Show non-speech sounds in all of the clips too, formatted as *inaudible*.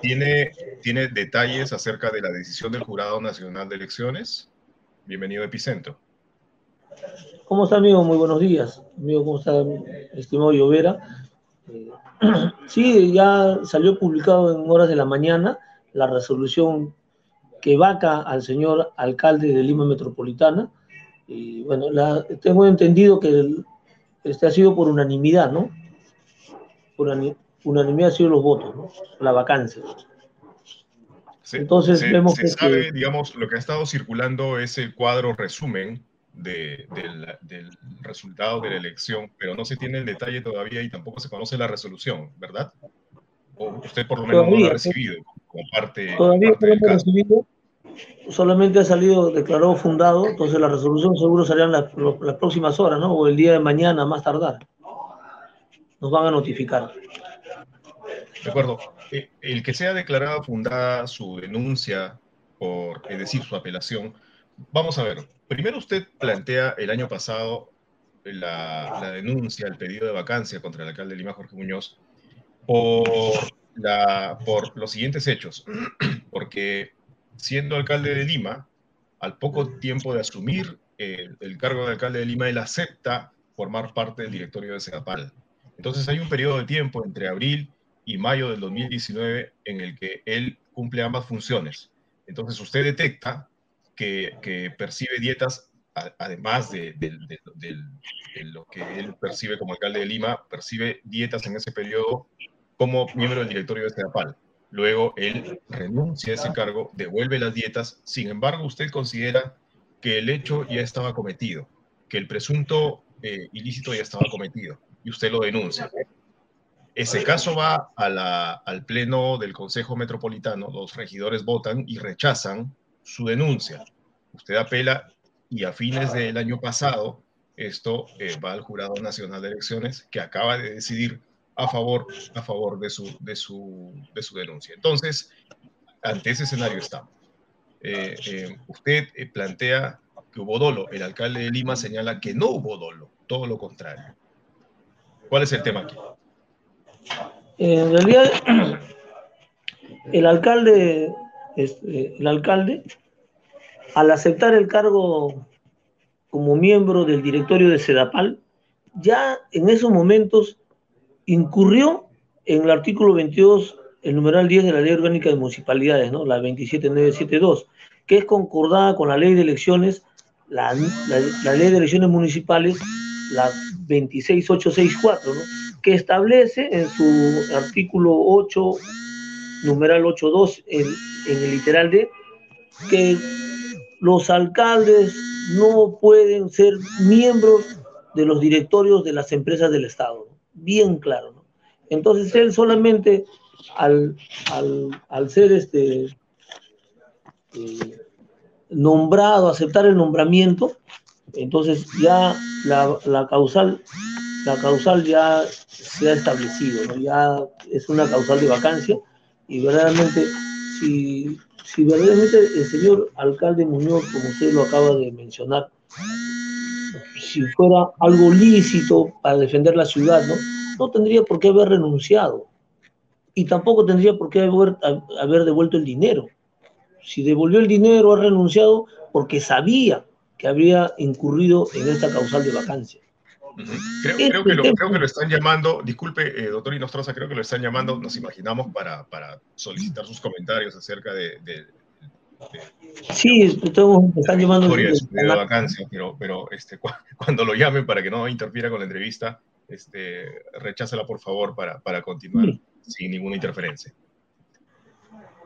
¿Tiene, ¿Tiene detalles acerca de la decisión del Jurado Nacional de Elecciones? Bienvenido Epicentro. ¿Cómo está, amigo? Muy buenos días. Amigo, ¿cómo está, estimado Llovera? Eh, *clears throat* sí, ya salió publicado en horas de la mañana la resolución que vaca al señor alcalde de Lima Metropolitana. Y bueno, tengo entendido que este ha sido por unanimidad, ¿no? Por unanimidad han sido los votos, ¿no? La vacancia. Entonces vemos se que sabe, digamos, lo que ha estado circulando es el cuadro resumen del, resultado de la elección, pero no se tiene el detalle todavía y tampoco se conoce la resolución, ¿verdad? O usted por lo menos no lo ha recibido como parte, todavía no lo recibido. Solamente ha salido declarado fundado, entonces la resolución seguro saldrá en las próximas horas, ¿no? O el día de mañana, más tardar. Nos van a notificar. De acuerdo. Eh, el que sea declarada fundada su denuncia, por, es decir, su apelación, vamos a ver. Primero usted plantea el año pasado la, denuncia, el pedido de vacancia contra el alcalde de Lima, Jorge Muñoz, por, la, por los siguientes hechos. *clears throat* Porque siendo alcalde de Lima, al poco tiempo de asumir el, cargo de alcalde de Lima, él acepta formar parte del directorio de Segapal. Entonces hay un periodo de tiempo entre abril y mayo del 2019 en el que él cumple ambas funciones. Entonces usted detecta que, percibe dietas, además de, lo que él percibe como alcalde de Lima, percibe dietas en ese periodo como miembro del directorio de CEDAPAL. Luego él renuncia a ese cargo, devuelve las dietas, sin embargo usted considera que el hecho ya estaba cometido, que el presunto eh, ilícito ya estaba cometido y usted lo denuncia. Ese caso va al Pleno del Consejo Metropolitano, los regidores votan y rechazan su denuncia. Usted apela y a fines del año pasado esto eh, va al Jurado Nacional de Elecciones que acaba de decidir a favor, a favor de, su, de, su, de su denuncia. Entonces, ante ese escenario estamos. Eh, eh, usted plantea que hubo dolo. El alcalde de Lima señala que no hubo dolo, todo lo contrario. ¿Cuál es el tema aquí? En realidad, *clears throat* el alcalde, este, el alcalde, al aceptar el cargo como miembro del directorio de Sedapal, ya en esos momentos incurrió en el artículo 22, el numeral 10 de la Ley Orgánica de Municipalidades, ¿no? la 27972, que es concordada con la Ley de Elecciones, la, la Ley de Elecciones Municipales, la 26864, ¿no? Que establece en su artículo 8, numeral 8.2, en, en el literal D, que los alcaldes no pueden ser miembros de los directorios de las empresas del Estado. Bien claro. ¿no? Entonces él solamente al, al, ser este, eh, nombrado, aceptar el nombramiento, entonces ya la, la causal la causal ya se ha establecido, ya es una causal de vacancia y verdaderamente si, si verdaderamente el señor alcalde Muñoz, como usted lo acaba de mencionar, si fuera algo lícito para defender la ciudad, ¿no? no tendría por qué haber renunciado y tampoco tendría por qué haber, haber devuelto el dinero. Si devolvió el dinero, ha renunciado porque sabía que habría incurrido en esta causal de vacancia. Creo, que lo, creo, que lo, están llamando, disculpe, eh, doctor Inostroza, creo que lo están llamando, nos imaginamos, para, para solicitar sus comentarios acerca de... de, sí, todos están llamando... De, vacancia, pero, pero este, *laughs* cuando lo llamen para que no interfiera con la entrevista, este, recházala por favor para, para continuar sin ninguna interferencia.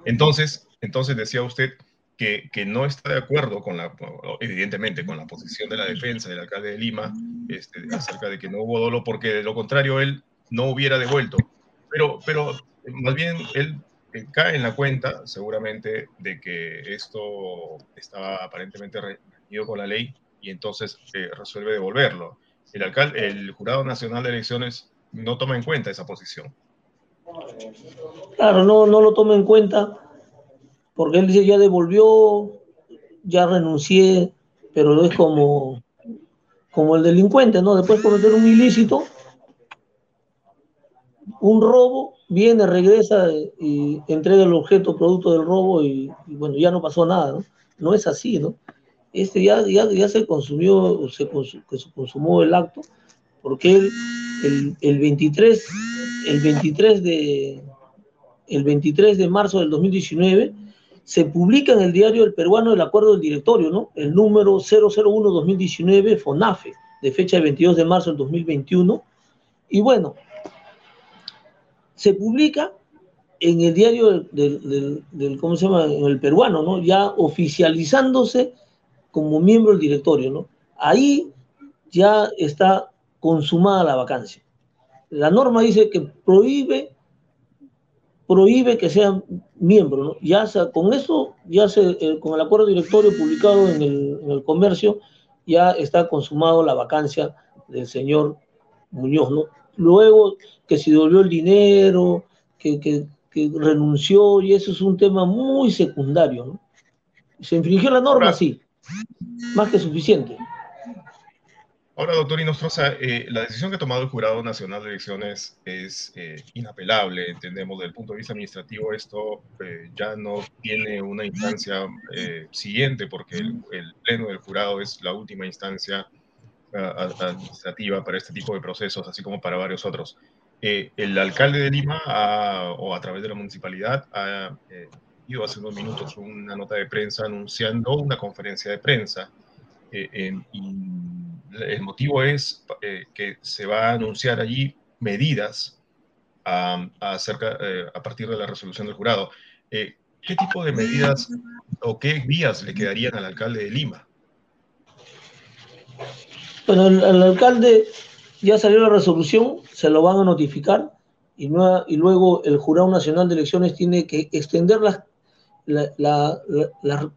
Entonces, entonces decía usted que, no está de acuerdo con la, evidentemente, con la posición de la defensa del alcalde de Lima este, acerca de que no hubo dolo, porque de lo contrario él no hubiera devuelto. Pero, pero más bien él cae en la cuenta, seguramente, de que esto estaba aparentemente reñido con la ley y entonces eh, resuelve devolverlo. El, alcalde, el Jurado Nacional de Elecciones no toma en cuenta esa posición. Claro, no, no lo toma en cuenta porque él dice, ya devolvió, ya renuncié, pero es como, como el delincuente, ¿no? Después de cometer un ilícito, un robo, viene, regresa y entrega el objeto producto del robo y, bueno, ya no pasó nada, ¿no? No es así, ¿no? Este ya, ya, ya se consumió, se, se consumó el acto, porque él, el, el, 23, el 23 de el 23 de marzo del 2019 se publica en el diario El Peruano el acuerdo del directorio, ¿no? El número 001-2019 FONAFE, de fecha del 22 de marzo del 2021. Y bueno, se publica en el diario del, ¿cómo se llama? En el peruano, ¿no? Ya oficializándose como miembro del directorio, ¿no? Ahí ya está consumada la vacancia. La norma dice que prohíbe prohíbe que sean miembros, ¿no? Ya con eso, ya se, eh, con el acuerdo directorio publicado en el, en el, comercio, ya está consumado la vacancia del señor Muñoz, ¿no? Luego que se devolvió el dinero, que, que, que, renunció, y eso es un tema muy secundario, ¿no? Se infringió la norma, sí, más que suficiente. Ahora, doctor Inostroza, eh, la decisión que ha tomado el Jurado Nacional de Elecciones es eh, inapelable, entendemos, desde el punto de vista administrativo esto eh, ya no tiene una instancia eh, siguiente porque el, el, Pleno del Jurado es la última instancia administrativa para este tipo de procesos, así como para varios otros. el alcalde de Lima, o a través de la municipalidad, ha ido hace unos minutos una nota de prensa anunciando una conferencia de prensa eh, y el motivo es eh, que se va a anunciar allí medidas a, a, eh, a partir de la resolución del jurado. ¿Qué tipo de medidas o qué vías le quedarían al alcalde de Lima? Bueno, el, el alcalde ya salió la resolución, se lo van a notificar y, luego el Jurado Nacional de Elecciones tiene que extender las, la, la, la,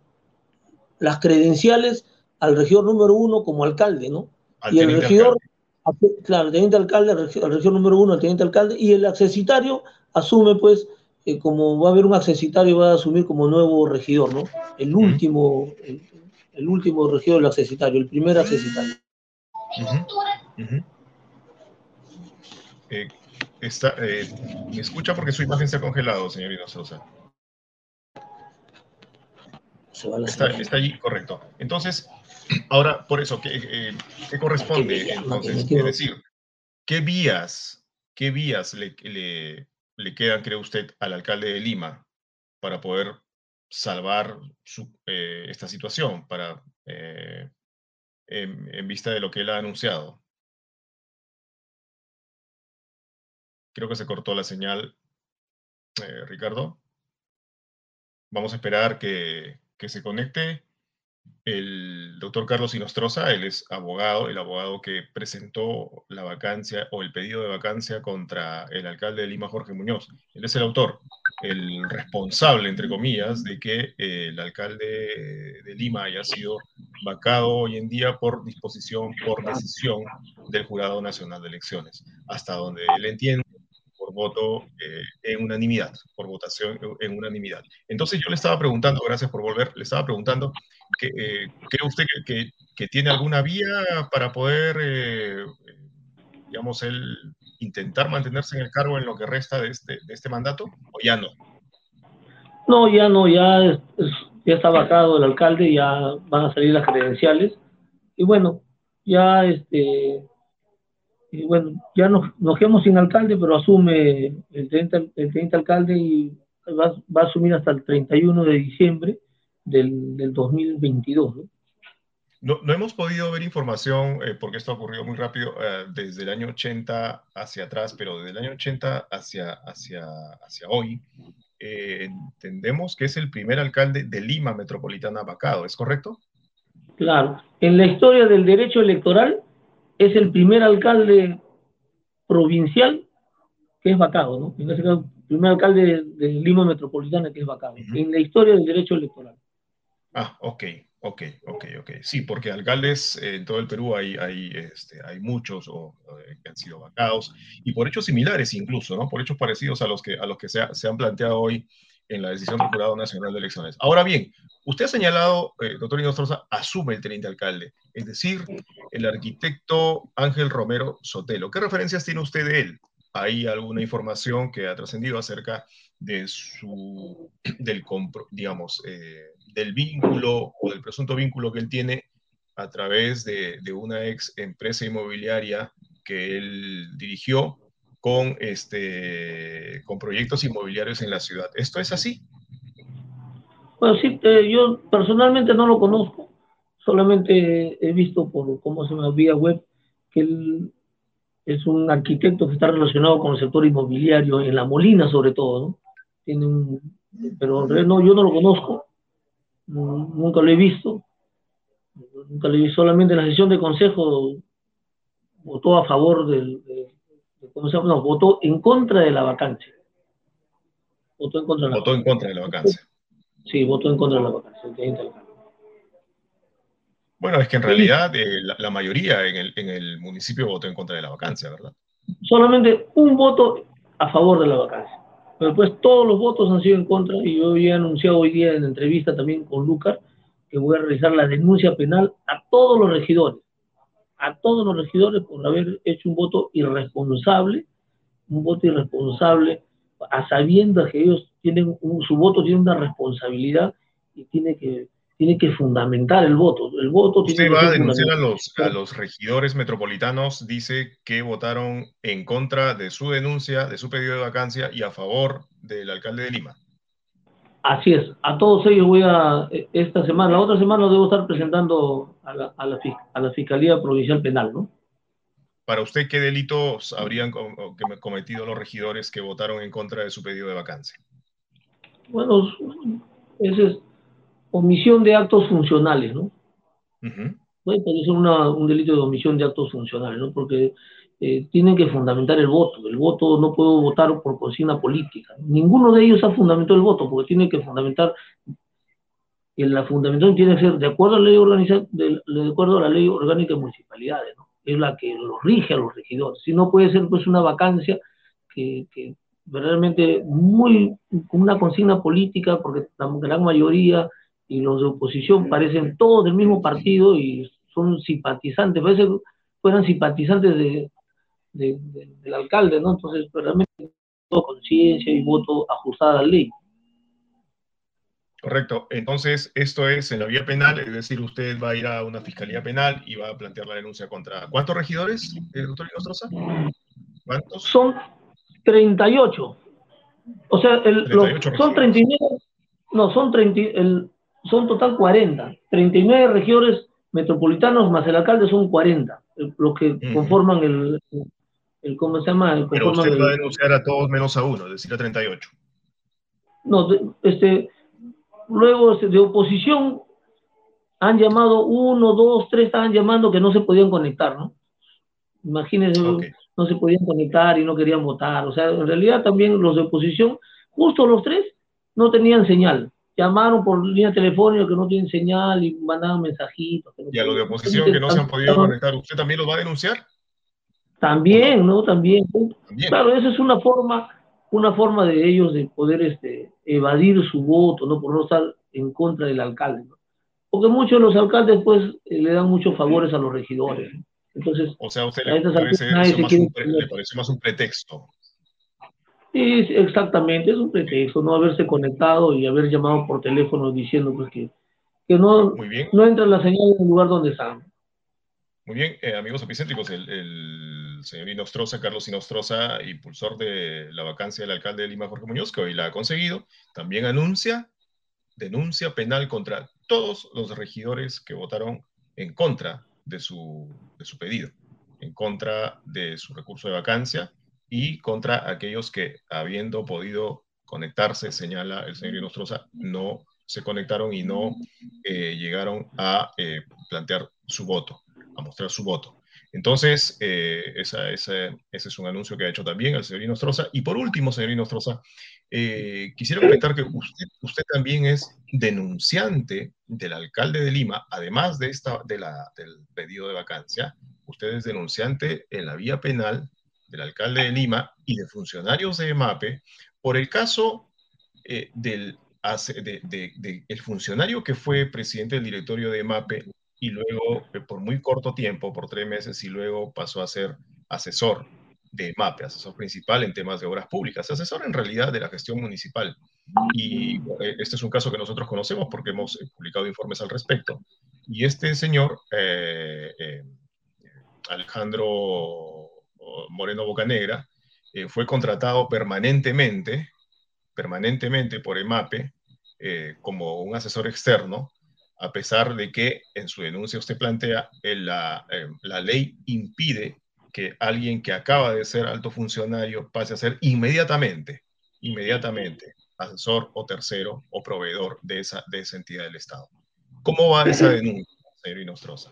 las credenciales al regidor número uno como alcalde, ¿no? Al y el regidor, alcalde. claro, el teniente alcalde, el regidor número uno, el teniente alcalde, y el accesitario asume, pues, eh, como va a haber un accesitario, va a asumir como nuevo regidor, ¿no? El último, el, el último regidor del accesitario, el primer accesitario. Uh -huh. Uh -huh. Eh, está, eh, ¿Me escucha porque su imagen se ha congelado, señorita Sosa? Está, está, allí, correcto. Entonces, *clears throat* ahora, por eso, ¿qué, eh, qué corresponde? Entonces, es decir, ¿qué vías, qué vías le, le, le, quedan, cree usted, al alcalde de Lima para poder salvar su, eh, esta situación, para, eh, en, en, vista de lo que él ha anunciado? Creo que se cortó la señal, eh, Ricardo. Vamos a esperar que, que se conecte el doctor Carlos Inostroza, él es abogado, el abogado que presentó la vacancia o el pedido de vacancia contra el alcalde de Lima, Jorge Muñoz. Él es el autor, el responsable, entre comillas, de que eh, el alcalde de Lima haya sido vacado hoy en día por disposición, por decisión del Jurado Nacional de Elecciones, hasta donde él entiende voto eh, en unanimidad, por votación en unanimidad. Entonces yo le estaba preguntando, gracias por volver, le estaba preguntando, eh, ¿cree usted que, tiene alguna vía para poder, eh, digamos, él intentar mantenerse en el cargo en lo que resta de este, de este mandato o ya no? No, ya no, ya, ya está vacado el alcalde, ya van a salir las credenciales y bueno, ya este y bueno, ya nos, nos quedamos sin alcalde, pero asume el teniente, el teniente alcalde y va, va, a asumir hasta el 31 de diciembre del, del 2022. ¿no? No, no, hemos podido ver información, eh, porque esto ha ocurrido muy rápido, eh, desde el año 80 hacia atrás, pero desde el año 80 hacia, hacia, hacia hoy, eh, entendemos que es el primer alcalde de Lima Metropolitana vacado, ¿es correcto? Claro. En la historia del derecho electoral, es el primer alcalde provincial que es vacado, ¿no? En este caso, el primer alcalde de, de Lima Metropolitana que es vacado, uh -huh. en la historia del derecho electoral. Ah, ok, ok, ok, ok. Sí, porque alcaldes eh, en todo el Perú hay, hay, este, hay muchos o, eh, que han sido vacados y por hechos similares incluso, ¿no? Por hechos parecidos a los que, a los que se, ha, se han planteado hoy en la decisión del Jurado Nacional de Elecciones. Ahora bien, usted ha señalado, eh, doctor Inostroza, asume el teniente alcalde, es decir, el arquitecto Ángel Romero Sotelo. ¿Qué referencias tiene usted de él hay alguna información que ha trascendido acerca de su, del, digamos, eh, del vínculo o del presunto vínculo que él tiene a través de, de, una ex empresa inmobiliaria que él dirigió con, este, con proyectos inmobiliarios en la ciudad. ¿Esto es así? Bueno, sí, eh, yo personalmente no lo conozco, solamente he visto por cómo se me vía web que él es un arquitecto que está relacionado con el sector inmobiliario, en La Molina sobre todo, ¿no? Tiene un, pero no, yo no lo conozco, nunca lo he visto, nunca lo he visto, solamente en la sesión de consejo votó a favor del, de, ¿cómo se llama? No, votó en contra de la vacancia. Votó en contra de la, votó en contra de la vacancia. Sí, votó en contra de la vacancia, bueno, es que en realidad eh, la, mayoría en el, en el, municipio votó en contra de la vacancia, ¿verdad? Solamente un voto a favor de la vacancia. Pero después todos los votos han sido en contra y yo he anunciado hoy día en entrevista también con Lucar que voy a realizar la denuncia penal a todos los regidores, a todos los regidores por haber hecho un voto irresponsable, un voto irresponsable, a sabiendas que ellos tienen, su voto tiene una responsabilidad y tiene que tiene que fundamentar el voto. El voto Usted va a denunciar a los, a los regidores metropolitanos, dice que votaron en contra de su denuncia, de su pedido de vacancia y a favor del alcalde de Lima. Así es, a todos ellos voy a, e, esta semana, la otra semana debo estar presentando a la, a la, a la Fiscalía Provincial Penal, ¿no? Para usted, ¿qué delitos habrían cometido los regidores que votaron en contra de su pedido de vacancia? Bueno, ese es omisión de actos funcionales, ¿no? Puede ser un delito de omisión de actos funcionales, ¿no? Porque eh, tienen que fundamentar el voto. El voto no puedo votar por consigna política. Ninguno de ellos ha fundamentado el voto, porque tiene que fundamentar. La fundamentación tiene que ser de acuerdo a la ley organiza, de, de, acuerdo a la ley orgánica de municipalidades, ¿no? Es la que los rige a los regidores. Si no puede ser pues una vacancia que, que realmente muy con una consigna política, porque la gran mayoría y los de oposición parecen todos del mismo partido y son simpatizantes, parece que fueran simpatizantes de, del alcalde, ¿no? Entonces, realmente, conciencia y voto ajustada a la ley. Correcto. Entonces, esto es en la vía penal, es decir, usted va a ir a una fiscalía penal y va a plantear la denuncia contra. ¿Cuántos regidores, eh, doctor Inostroza? ¿Cuántos? Son 38. O sea, el, son 39. No, son 30, el, son total 40. 39 regiones metropolitanos más el alcalde son 40, los que conforman el, el, ¿cómo se llama? El, Pero usted va a denunciar a todos menos a uno, es decir, a 38. No, este, luego este, de oposición han llamado uno, dos, tres, estaban llamando que no se podían conectar, ¿no? Imagínense, no se podían conectar y no querían votar. O sea, en realidad también los de oposición, justo los tres, no tenían señal llamaron por línea telefónica que no tienen señal y mandaron mensajitos. y a los de oposición que no se han podido conectar, ¿usted también los va a denunciar? También, ¿no? También. Claro, esa es una forma, una forma de ellos de poder este, evadir su voto, ¿no? Por no estar en contra del alcalde, ¿no? Porque muchos de los alcaldes, pues, eh, le dan muchos favores a los regidores. Entonces, o sea, a usted le parece, le parece más un pretexto Sí, exactamente, es un pretexto, no haberse conectado y haber llamado por teléfono diciendo pues que, que no, no entra la señal en el lugar donde están. Muy bien, eh, amigos epicéntricos, el, el, señor Inostroza, Carlos Inostroza, impulsor de la vacancia del alcalde de Lima, Jorge Muñoz, que hoy la ha conseguido, también anuncia denuncia penal contra todos los regidores que votaron en contra de su, de su pedido, en contra de su recurso de vacancia y contra aquellos que, habiendo podido conectarse, señala el señor Inostroza, no se conectaron y no eh, llegaron a eh, plantear su voto, a mostrar su voto. Entonces, eh, esa, ese es un anuncio que ha hecho también el señor Inostroza. Y por último, señor Inostroza, quisiera comentar que usted, también es denunciante del alcalde de Lima, además de, esta, del pedido de vacancia, usted es denunciante en la vía penal del alcalde de Lima y de funcionarios de EMAPE por el caso eh, del de, el funcionario que fue presidente del directorio de EMAPE y luego, eh, por muy corto tiempo, por tres meses, y luego pasó a ser asesor de MAPE, asesor principal en temas de obras públicas, asesor en realidad de la gestión municipal. Y eh, este es un caso que nosotros conocemos porque hemos publicado informes al respecto. Y este señor, Alejandro Moreno Bocanegra, fue contratado permanentemente, permanentemente por EMAPE como un asesor externo, a pesar de que en su denuncia usted plantea la, la ley impide que alguien que acaba de ser alto funcionario pase a ser inmediatamente, inmediatamente asesor o tercero o proveedor de esa, de esa entidad del Estado. ¿Cómo va esa denuncia, señor Inostroza?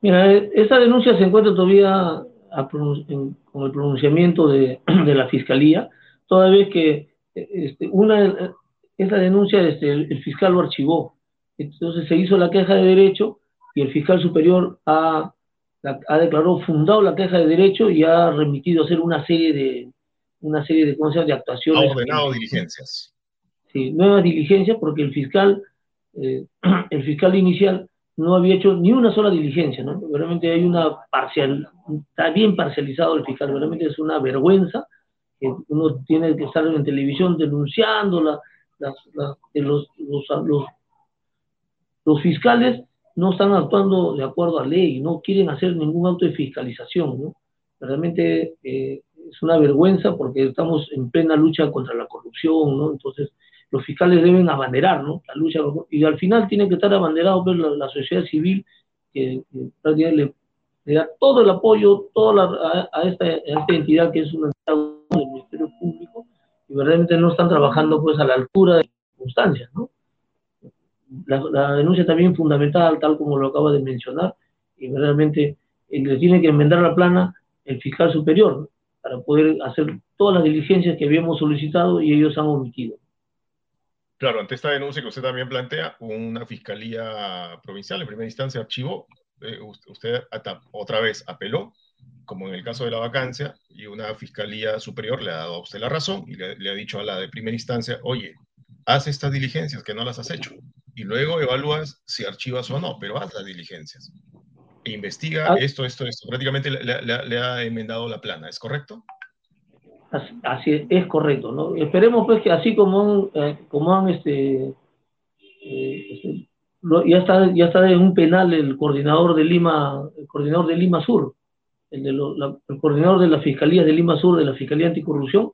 Mira, esa denuncia se encuentra todavía con el pronunciamiento de, *clears throat* de, la Fiscalía, toda vez que este, una, esa denuncia este, el, fiscal lo archivó. Entonces se hizo la queja de derecho y el fiscal superior ha ha declarado fundado la queja de derecho y ha remitido a hacer una serie de una serie de, de actuaciones. Ha ordenado diligencias. Sí, nuevas diligencias porque el fiscal, eh, *clears throat* el fiscal inicial no había hecho ni una sola diligencia, ¿no? Realmente hay una parcial, está bien parcializado el fiscal, realmente es una vergüenza que uno tiene que estar en televisión denunciando la, los, los, los fiscales no están actuando de acuerdo a ley, no quieren hacer ningún auto de fiscalización, ¿no? Realmente eh, es una vergüenza porque estamos en plena lucha contra la corrupción, ¿no? Entonces, los fiscales deben abanderar, ¿no? La lucha, y al final tiene que estar abanderado pues, la, sociedad civil que, le, da todo el apoyo toda a, esta, entidad que es una entidad del Ministerio Público y verdaderamente no están trabajando pues a la altura de las circunstancias, ¿no? la, denuncia también fundamental, tal como lo acaba de mencionar, y realmente eh, le tiene que enmendar la plana el fiscal superior para poder hacer todas las diligencias que habíamos solicitado y ellos han omitido. Claro, ante esta denuncia que usted también plantea, una fiscalía provincial en primera instancia archivó, eh, usted otra vez apeló, como en el caso de la vacancia, y una fiscalía superior le ha dado a usted la razón y le, le ha dicho a la de primera instancia, oye, haz estas diligencias que no las has hecho y luego evalúas si archivas o no, pero haz las diligencias. E investiga ah. esto, esto, esto. Prácticamente le, ha enmendado la plana, ¿es correcto? Así, es correcto, ¿no? Esperemos pues que así como, eh, como han este, eh, este ya está ya está en un penal el coordinador de Lima, el coordinador de Lima Sur, el, de el coordinador de la Fiscalía de Lima Sur, de la Fiscalía Anticorrupción,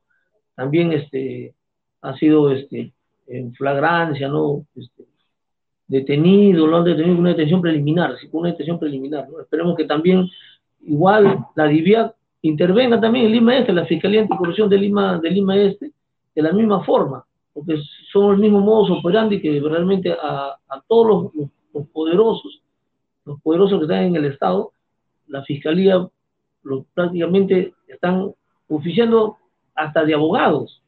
también este, ha sido este, en flagrancia, ¿no? Este, detenido, lo han detenido con una detención preliminar, sí, con una detención preliminar. Esperemos que también, igual, la DIVIAC intervenga también en Lima Este, la Fiscalía Anticorrupción de Lima, de Lima Este, de la misma forma, porque son el mismo modo operandi que realmente a, todos los, poderosos, los poderosos que están en el Estado, la Fiscalía prácticamente están oficiando hasta de abogados,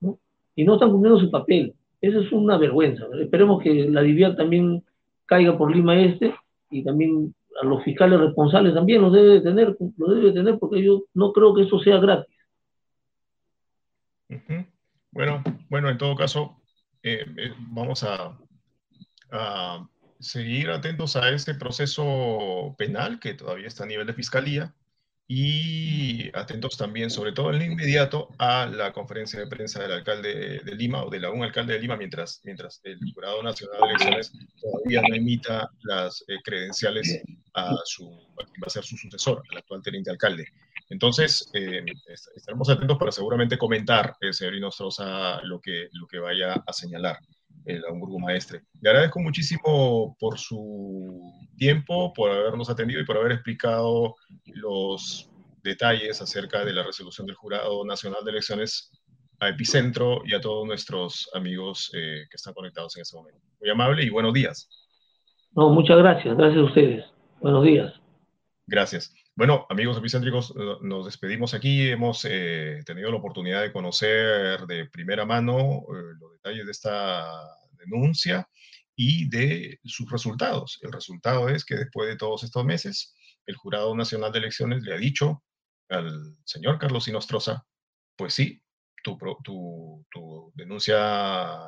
¿no? y no están cumpliendo su papel. Eso es una vergüenza. Esperemos que la DIVIAC también caiga por Lima Este y también a los fiscales responsables también los debe tener, lo debe tener porque yo no creo que eso sea gratis. Bueno, bueno, en todo caso, eh, eh, vamos a, a, seguir atentos a este proceso penal que todavía está a nivel de fiscalía y atentos también, sobre todo en lo inmediato, a la conferencia de prensa del alcalde de Lima o de un alcalde de Lima, mientras, mientras el Jurado Nacional de Elecciones todavía no emita las eh, credenciales a, su, va a ser su sucesor, al actual teniente alcalde. Entonces, eh, estaremos atentos para seguramente comentar, el señor Inostroza, lo que, lo que vaya a señalar el grupo Maestre. Le agradezco muchísimo por su tiempo, por habernos atendido y por haber explicado los detalles acerca de la resolución del Jurado Nacional de Elecciones a Epicentro y a todos nuestros amigos eh, que están conectados en este momento. Muy amable y buenos días. No, muchas gracias. Gracias a ustedes. Buenos días. Gracias. Bueno, amigos epicéntricos, nos despedimos aquí. Hemos eh, tenido la oportunidad de conocer de primera mano eh, los detalles de esta denuncia y de sus resultados. El resultado es que después de todos estos meses, el Jurado Nacional de Elecciones le ha dicho al señor Carlos Inostroza, pues sí, tu denuncia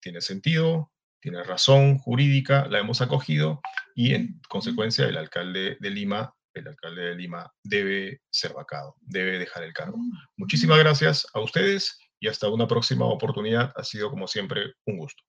tiene sentido, tiene razón jurídica, la hemos acogido y en consecuencia el alcalde de Lima el alcalde de Lima debe ser vacado, debe dejar el cargo. Muchísimas gracias a ustedes y hasta una próxima oportunidad. Ha sido como siempre un gusto.